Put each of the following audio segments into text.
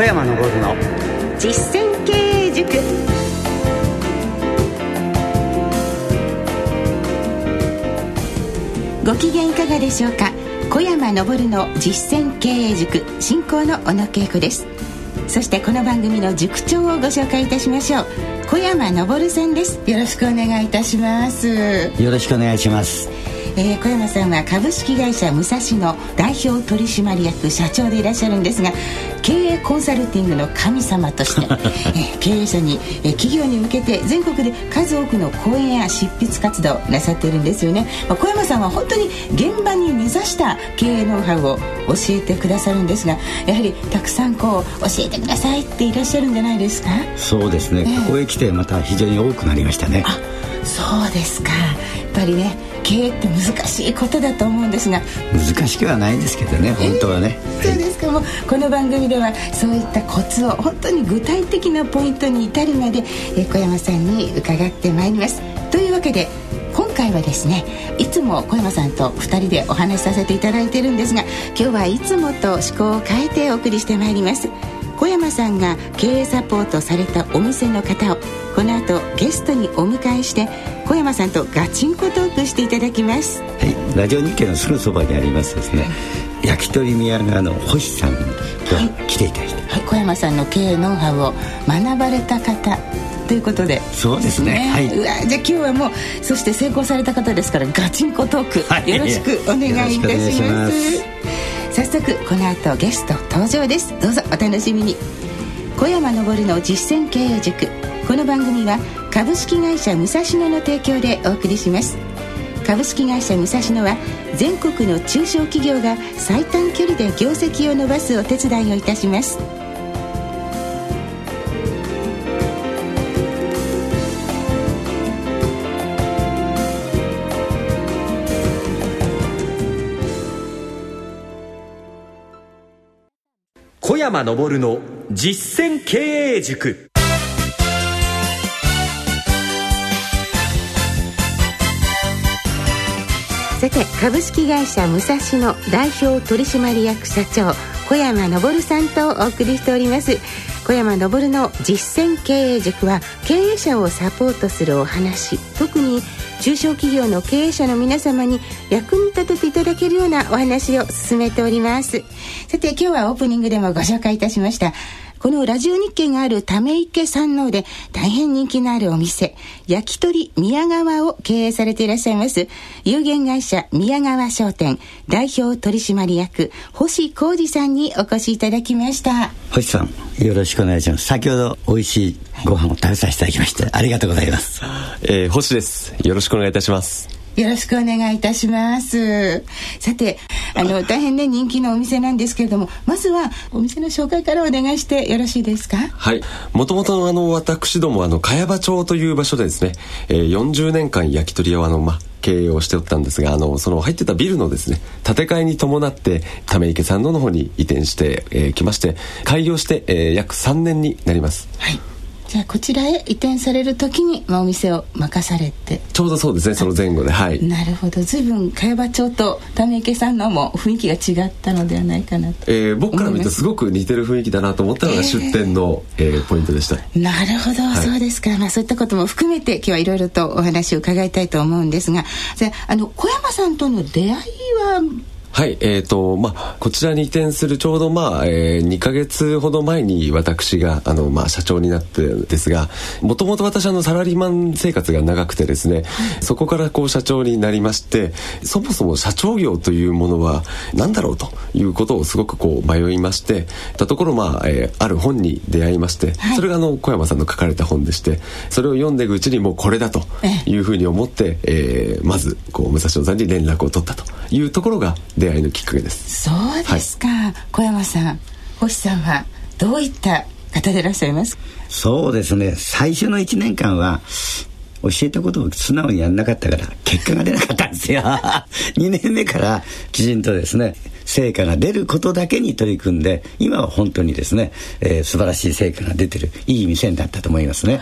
小山昇の。実践経営塾。ご機嫌いかがでしょうか？小山昇の実践経営塾進行の小野恵子です。そしてこの番組の塾長をご紹介いたしましょう。小山昇さんです。よろしくお願いいたします。よろしくお願いしますえー、小山さんは株式会社武蔵の代表取締役社長でいらっしゃるんですが経営コンサルティングの神様として、えー、経営者に、えー、企業に向けて全国で数多くの講演や執筆活動なさっているんですよね、まあ、小山さんは本当に現場に根ざした経営ノウハウを教えてくださるんですがやはりたくさんこう教えてくださいっていらっしゃるんじゃないですか？そうですね、ここへ来てまた非常に多くなりましたね。あそうですか。やっぱりね経営って難しいことだと思うんですが。難しくはないですけどね本当はね、えー、そうですか？もうこの番組ではそういったコツを本当に具体的なポイントに至るまで、え小山さんに伺ってまいります。というわけで今回はですねいつも小山さんと2人でお話しさせていただいてるんですが今日はいつもと思考を変えてお送りしてまいります小山さんが経営サポートされたお店の方をこの後ゲストにお迎えして小山さんとガチンコトークしていただきます。はいラジオ日経のすぐそばにありますですね、焼き鳥宮川の星さんが来ていただいて、はい、はい、小山さんの経営ノウハウを学ばれた方ということで。そうですね、ね、はい、うわじゃあ今日はもうそして成功された方ですからガチンコトーク、はい、よろしくお願いいたします早速この後ゲスト登場です。どうぞお楽しみに。小山昇の実践経営塾。この番組は株式会社武蔵野の提供でお送りします。株式会社武蔵野は全国の中小企業が最短距離で業績を伸ばすお手伝いをいたします。山昇の実践経営塾。さて株式会社武蔵野代表取締役社長小山昇さんとお送りしております。小山昇の実践経営塾は経営者をサポートするお話。特に中小企業の経営者の皆様に役に立てていただけるようなお話を進めております。さて今日はオープニングでもご紹介いたしました。このラジオ日経があるため池山王で大変人気のあるお店、焼き鳥宮川を経営されていらっしゃいます、有限会社宮川商店代表取締役、星浩二さんにお越しいただきました。星さん、よろしくお願いします。先ほど美味しいご飯を食べさせていただきまして、ありがとうございます。えー、星です。よろしくお願いいたします。よろしくお願いいたします。さて、あの、大変ね、人気のお店なんですけれども、まずはお店の紹介からお願いしてよろしいですか？はい。もともとあの、私ども、あの、茅場町という場所でですね、えー、40年間焼き鳥屋をあの、ま、経営をしておったんですが、あの、その入ってたビルのですね、建て替えに伴って、ため池山王の方に移転してき、えー、まして、開業して、えー、約3年になります。はい。じゃあこちらへ移転される時に、まあ、お店を任されて。ちょうどそうですねその前後で。はい。なるほど。随分茅場町と為池さんのも雰囲気が違ったのではないかなと、えー、僕から見るとす。ごく似てる雰囲気だなと思ったのが出店の、えー、えー、ポイントでした。なるほど、はい、そうですか、まあ、そういったことも含めて今日はいろいろとお話を伺いたいと思うんですが。じゃあの小山さんとの出会いははい、えっ、ー、と、まあ、こちらに移転するちょうど、まあ、えー、2ヶ月ほど前に私が、あの、まあ、社長になってですが、もともと私、あの、サラリーマン生活が長くてですね、そこからこう、社長になりまして、そもそも社長業というものは何だろうということをすごくこう、迷いまして、たところ、まあ、えー、ある本に出会いまして、それがあの、小山さんの書かれた本でして、それを読んでいくうちにもうこれだというふうに思って、えー、まず、こう、武蔵野さんに連絡を取ったというところが、出会いのきっかけです。そうですか、はい、小山さん星さんはどういった方でいらっしゃいます？そうですね。最初の1年間は教えたことを素直にやんなかったから結果が出なかったんですよ。2年目からきちんとですね成果が出ることだけに取り組んで今は本当にですね、えー、素晴らしい成果が出てるいい店になったと思いますね。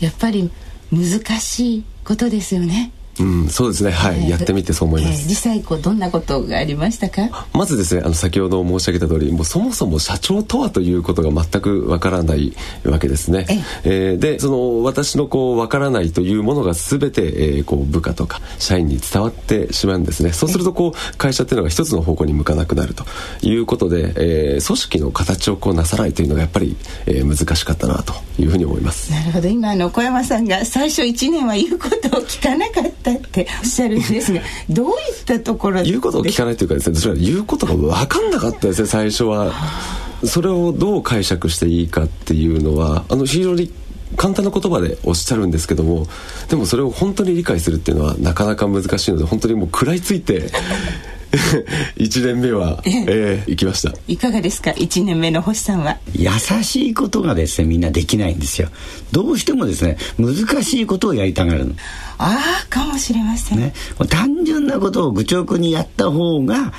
やっぱり難しいことですよねうん、そうですね。はい、やってみてそう思います。えー実際こうどんなことがありましたか？まずですね、あの先ほど申し上げた通り、もうそもそも社長とはということが全くわからないわけですね。えーで、その私のこうわからないというものがすべて、えーこう部下とか社員に伝わってしまうんですね。そうするとこう会社っていうのが一つの方向に向かなくなるということで、えー組織の形をこうなさないというのがやっぱり、えー難しかったなというふうに思います。なるほど今あの小山さんが最初1年は言うことを聞かなかったっておっしゃるんですがどういったところで？言うことを聞かないというかですねそれは言うことが分かんなかったですね最初は。それをどう解釈していいかっていうのはあの非常に簡単な言葉でおっしゃるんですけどもでもそれを本当に理解するっていうのはなかなか難しいので本当にもう食らいついて 1年目は、えー行きました。いかがですか？1年目の星さんは。優しいことがですねみんなできないんですよ。どうしてもですね難しいことをやりたがるの。ああかもしれません、ね。単純なことを愚直にやった方が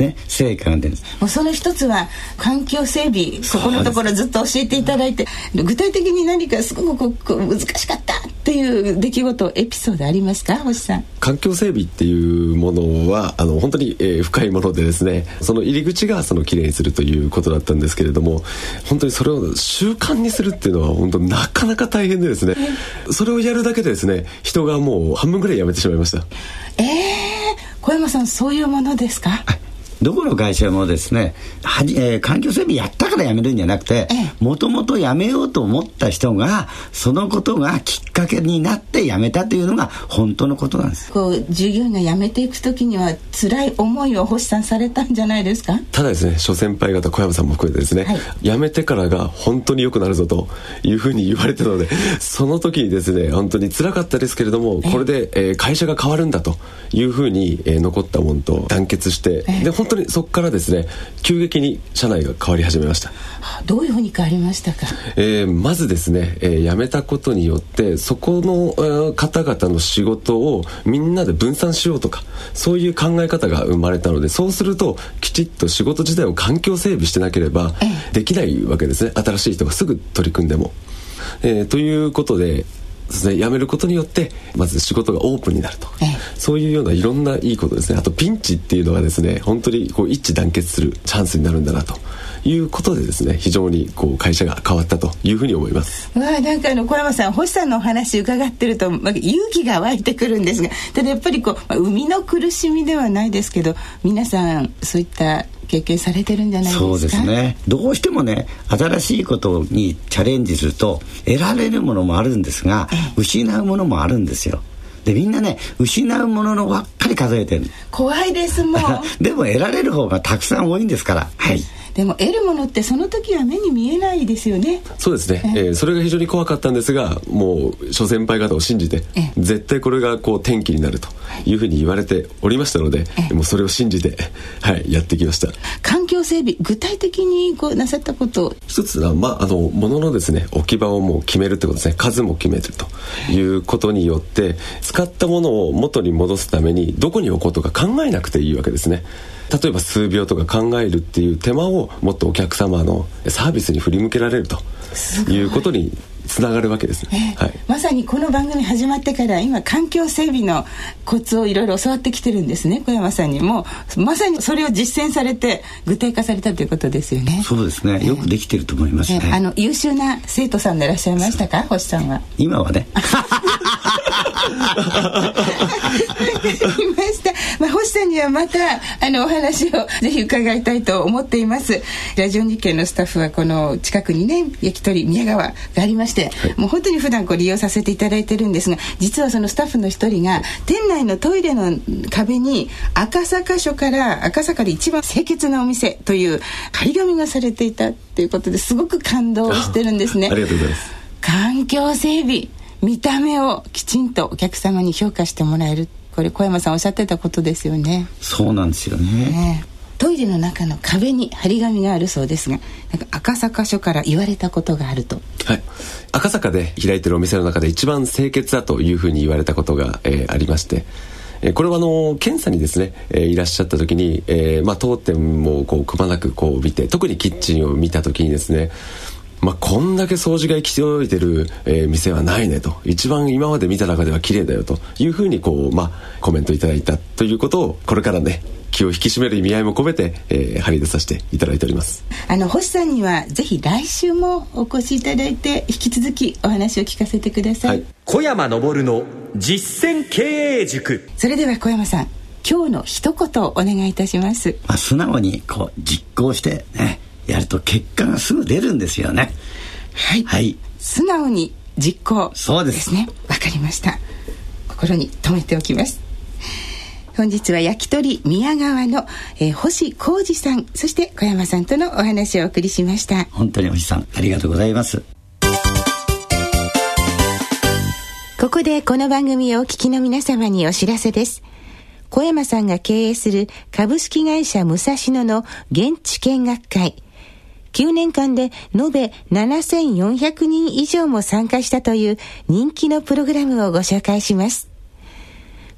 ね成果が出るんですもうその一つは環境整備そこのところずっと教えていただいて具体的に何かすごくこう難しかったっていう出来事エピソードありますか？星さん。環境整備っていうものはあの本当に、えー深いものでですねその入り口がそのきれいにするということだったんですけれども本当にそれを習慣にするっていうのは本当なかなか大変でですねそれをやるだけでですね人がもう半分ぐらい辞めてしまいました。ええ小山さんそういうものですか？どこの会社もですねはじ、えー環境整備やったから辞めるんじゃなくてえもともと辞めようと思った人がそのことがきっかけになって辞めたというのが本当のことなんです。こう従業員が辞めていく時には辛い思いを星さんされたんじゃないですか？ただですね諸先輩方小山さんも含めてですね、はい。辞めてからが本当に良くなるぞというふうに言われてたので その時にですね本当に辛かったですけれどもこれで、えー会社が変わるんだというふうに、えー残ったものと団結してで本当にそこからですね急激に社内が変わり始めました。あどういうふうに変わりましたか？えーまずですね、えー辞めたことによってそこの、えー方々の仕事をみんなで分散しようとかそういう考え方が生まれたのでそうするときちっと仕事自体を環境整備してなければできないわけですね新しい人がすぐ取り組んでも。えーということでですね、辞めることによってまず仕事がオープンになると、ええ。そういうようないろんないいことですね。あとピンチっていうのはですね本当にこう一致団結するチャンスになるんだなと。いうことでですね非常にこう会社が変わったというふうに思います。わあなんかあの小山さん星さんのお話伺ってると、まあ、勇気が湧いてくるんですが。ただやっぱりこう、まあ、生みの苦しみではないですけど皆さんそういった経験されてるんじゃないですか？そうですね。どうしてもね新しいことにチャレンジすると得られるものもあるんですが失うものもあるんですよ。でみんなね失うもののばっかり数えてる。怖いですもん でも得られる方がたくさん多いんですから。はいでも得るものってその時は目に見えないですよね。そうですね、えーそれが非常に怖かったんですがもう諸先輩方を信じてええ絶対これがこう転機になるとい。うふうに言われておりましたのでええ。もうそれを信じて、はい、やってきました。環境整備具体的にこうなさったこと。一つは、まあ、あの物のですね置き場をもう決めるってことですね。数も決めるということによって使ったものを元に戻すためにどこに置こうとか考えなくていいわけですね。例えば数秒とか考えるっていう手間をもっとお客様のサービスに振り向けられるとい。うことにつながるわけですね、はい、まさにこの番組始まってから今環境整備のコツをいろいろ教わってきてるんですね小山さんに。もまさにそれを実践されて具体化されたということですよね。そうですね。よくできてると思いますね、え。あの優秀な生徒さんでいらっしゃいましたか星さんは。今はね ました。まあ、星さんにはまた、あの、お話をぜひ伺いたいと思っています。ラジオ日経のスタッフは、この近くにね、焼き鳥宮川がありまして、もう本当に普段こう利用させていただいてるんですが、実はそのスタッフの一人が、店内のトイレの壁に、赤坂署から、赤坂で一番清潔なお店という張り紙がされていたっていうことですごく感動してるんですね。ありがとうございます環境整備見た目をきちんとお客様に評価してもらえる。これ小山さんおっしゃってたことですよね。そうなんですよね。ね。えトイレの中の壁に張り紙があるそうですがなんか赤坂署から言われたことがあると。はい、赤坂で開いてるお店の中で一番清潔だというふうに言われたことが、えーありまして、えーこれはあの検査にですね、えーいらっしゃった時に、えーまあ、当店もこうくまなくこう見て特にキッチンを見た時にですねまあ、こんだけ掃除が行き届いてる、えー、店はないねと。一番今まで見た中では綺麗だよと。いうふうにこう、まあ、コメントいただいたということをこれからね気を引き締める意味合いも込めて、えー、張り出させていただいております。あの星さんにはぜひ来週もお越しいただいて引き続きお話を聞かせてください、はい、小山昇の実践経営塾。それでは小山さん今日の一言お願いいたします、まあ、素直にこう実行してねやると結果がすぐ出るんですよね。はい、はい、素直に実行。そうです。ね。わかりました。心に留めておきます。本日は焼き鳥宮川の、えー、星浩二さんそして小山さんとのお話をお送りしました。本当に星さんありがとうございます。ここでこの番組をお聞きの皆様にお知らせです。小山さんが経営する株式会社武蔵野の現地見学会9年間で延べ7400人以上も参加したという人気のプログラムをご紹介します。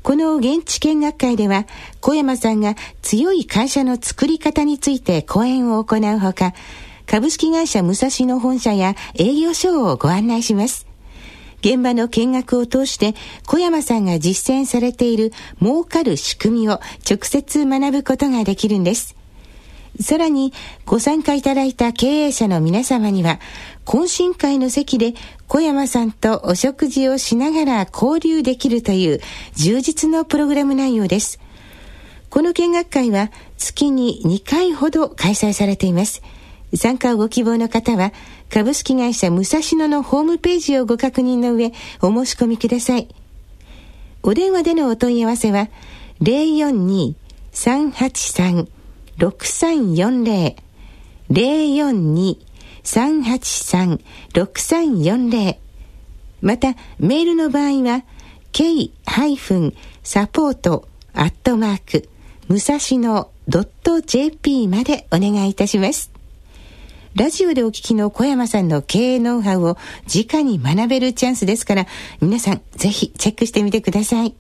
この現地見学会では、小山さんが強い会社の作り方について講演を行うほか、株式会社武蔵野本社や営業所をご案内します。現場の見学を通して、小山さんが実践されている儲かる仕組みを直接学ぶことができるんです。さらに、ご参加いただいた経営者の皆様には、懇親会の席で小山さんとお食事をしながら交流できるという充実のプログラム内容です。この見学会は月に2回ほど開催されています。参加をご希望の方は、株式会社武蔵野のホームページをご確認の上、お申し込みください。お電話でのお問い合わせは、042-383 6340 042-383-6340また、メールの場合は、k-support アットマーク、武蔵野 .jp までお願いいたします。ラジオでお聞きの小山さんの経営ノウハウを直に学べるチャンスですから、皆さんぜひチェックしてみてください。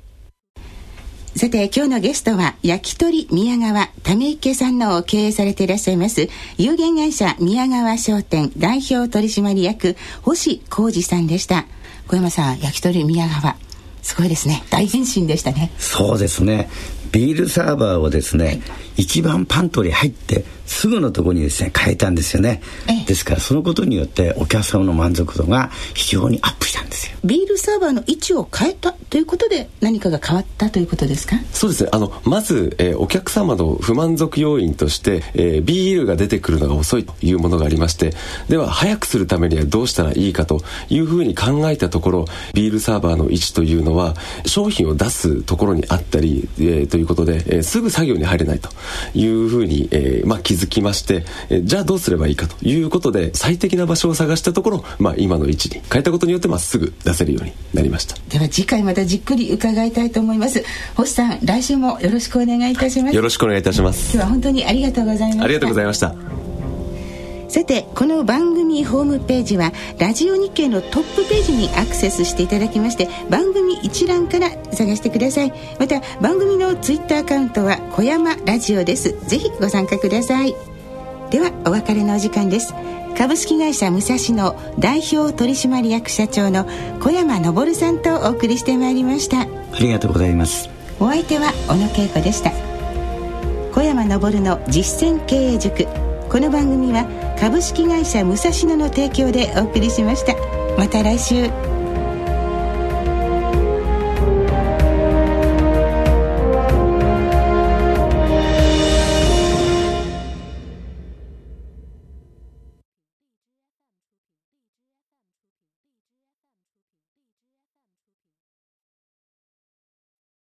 さて今日のゲストは焼き鳥宮川ため池さんの経営されていらっしゃいます有限会社宮川商店代表取締役星浩二さんでした。小山さん焼き鳥宮川すごいですね。大変身でしたね。そうですね。ビールサーバーをですね、はい、一番パントリー入ってすぐのところにですね変えたんですよね、ですからそのことによってお客様の満足度が非常にアップしたんですよ。ビールサーバーの位置を変えたということで何かが変わったということですか？そうですね。あのまず、えー、お客様の不満足要因として、えー、ビールが出てくるのが遅いというものがありましてでは早くするためにはどうしたらいいかというふうに考えたところビールサーバーの位置というのは商品を出すところにあったり、えー、ということで、えー、すぐ作業に入れないというふうに、えーまあ、気づきまして、えー、じゃあどうすればいいかということで最適な場所を探したところ、まあ、今の位置に変えたことによってまっすぐ出せるようになりました。では次回またじっくり伺いたいと思います。星さん来週もよろしくお願いいたします。よろしくお願いいたします。今日は本当にありがとうございました。ありがとうございましたさてこの番組ホームページはラジオ日経のトップページにアクセスしていただきまして番組一覧から探してください。また番組のツイッターアカウントは小山ラジオです。ぜひご参加ください。ではお別れのお時間です。株式会社武蔵野代表取締役社長の小山昇さんとお送りしてまいりました。ありがとうございます。お相手は小野恵子でした。小山昇の実践経営塾この番組は株式会社武蔵野の提供でお送りしました。また来週。